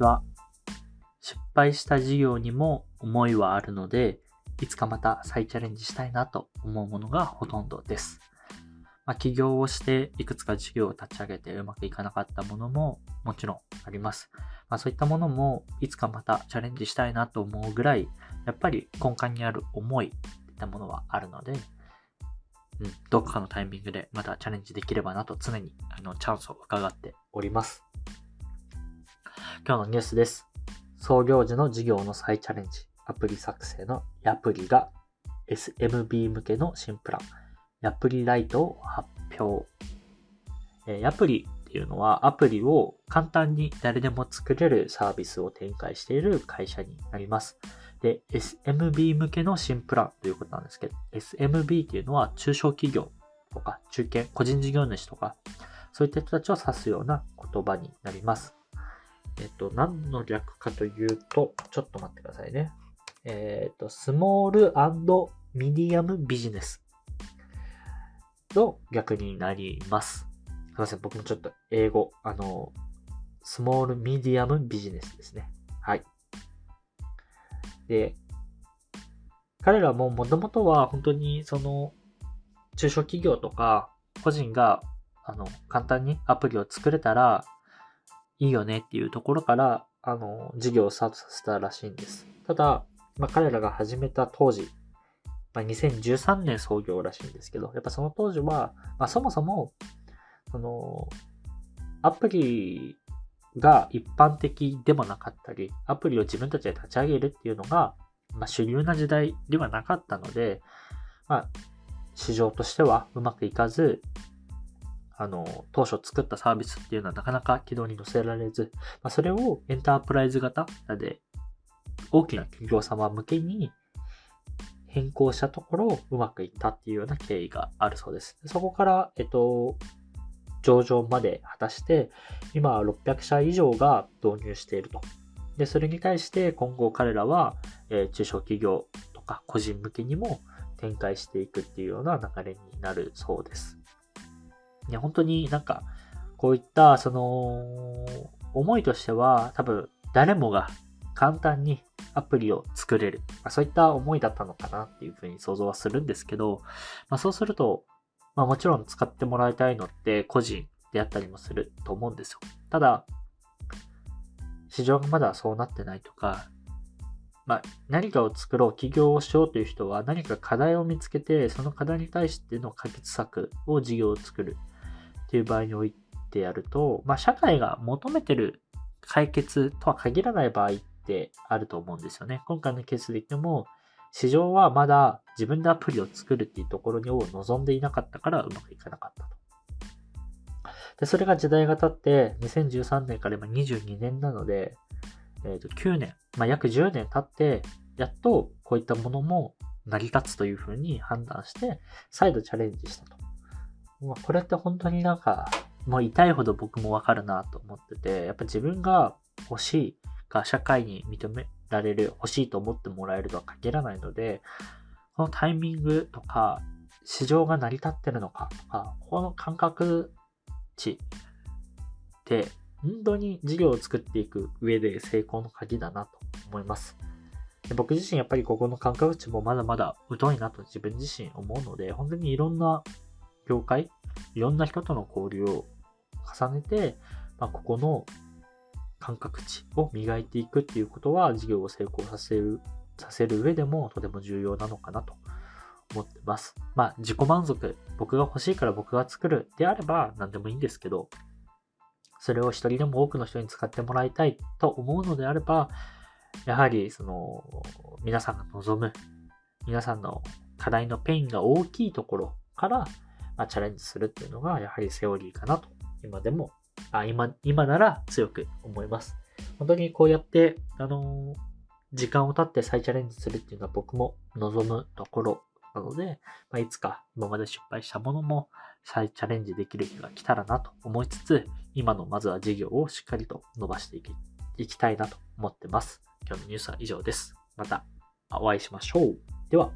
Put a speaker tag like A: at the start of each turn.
A: ちは。失敗した事業にも思いはあるので、いつかまた再チャレンジしたいなと思うものがほとんどです。まあ、起業をしていくつか事業を立ち上げてうまくいかなかったものももちろんあります。まあ、そういったものもいつかまたチャレンジしたいなと思うぐらい、やっぱり根幹にある思いっていったものはあるので、うん、どこかのタイミングでまたチャレンジできればなと常にあのチャンスを伺っております。今日のニュースです。創業時の事業の再チャレンジ、アプリ作成のヤプリが SMB 向けの新プラン、ヤプリライトを発表。えー、ヤプリっていうのはアプリを簡単に誰でも作れるサービスを展開している会社になります。で、SMB 向けの新プランということなんですけど、SMB っていうのは中小企業とか中堅、個人事業主とか、そういった人たちを指すような言葉になります。えっと、何の略かというと、ちょっと待ってくださいね。えっと、スモールミディアムビジネスの逆になります。すいません、僕もちょっと英語、あの、スモールミディアムビジネスですね。はい。で、彼らももともとは本当にその中小企業とか個人があの簡単にアプリを作れたらいいよねっていうところから、あの、事業をスタートさせたらしいんです。ただ、まあ、彼らが始めた当時、まあ、2013年創業らしいんですけど、やっぱその当時は、まあ、そもそも、その、アプリが一般的でもなかったり、アプリを自分たちで立ち上げるっていうのが、まあ、主流な時代ではなかったので、まあ、市場としてはうまくいかず、あの、当初作ったサービスっていうのはなかなか軌道に乗せられず、まあ、それをエンタープライズ型で、大きな企業様向けに変更したところ、うまくいったっていうような経緯があるそうです。そこから、えっと、上場まで果たして、今は600社以上が導入していると。で、それに対して今後彼らは、えー、中小企業とか個人向けにも展開していくっていうような流れになるそうです。ね、本当になんか、こういった、その、思いとしては、多分、誰もが簡単にアプリを作れる。まあ、そういった思いだったのかなっていうふうに想像はするんですけど、まあ、そうすると、まあ、もちろん使ってもらいたいのって個人であったりもすると思うんですよ。ただ、市場がまだそうなってないとか、まあ、何かを作ろう、起業をしようという人は何か課題を見つけて、その課題に対しての解決策を事業を作る。っていう場合においてやると、まあ、社会が求めてる解決とは限らない場合ってあると思うんですよね。今回のケースで言っても、市場はまだ自分でアプリを作るっていうところを望んでいなかったからうまくいかなかったと。で、それが時代が経って、2013年から今22年なので、え、ー、と、9年、まあ、約10年経って、やっとこういったものも成り立つというふうに判断して、再度チャレンジしたと。まあ、これって本当になんか、もう痛いほど僕もわかるなと思ってて、やっぱ自分が欲しいが社会に認められる、欲しいと思ってもらえるとは限らないので、このタイミングとか、市場が成り立ってるのかとか、この感覚値って本当に事業を作っていく上で成功の鍵だなと思います。で僕自身やっぱりここの感覚値もまだまだ疎いなと自分自身思うので、本当にいろんな業界、いろんな人との交流を重ねて、まあ、ここの感覚値を磨いていくっていうことは事業を成功させる、させる上でもとても重要なのかなと思ってます。まあ自己満足、僕が欲しいから僕が作るであれば何でもいいんですけど、それを一人でも多くの人に使ってもらいたいと思うのであれば、やはりその皆さんが望む、皆さんの課題のペインが大きいところからまあ、チャレンジするっていうのが、やはりセオリーかなと、今でも、あ今、今なら強く思います。本当にこうやって、あのー、時間を経って再チャレンジするっていうのは僕も望むところなので、まあ、いつか今まで失敗したものも再チャレンジできる日が来たらなと思いつつ、今のまずは事業をしっかりと伸ばしていきいきたいなと思ってます。今日のニュースは以上です。またお会いしましょう。では。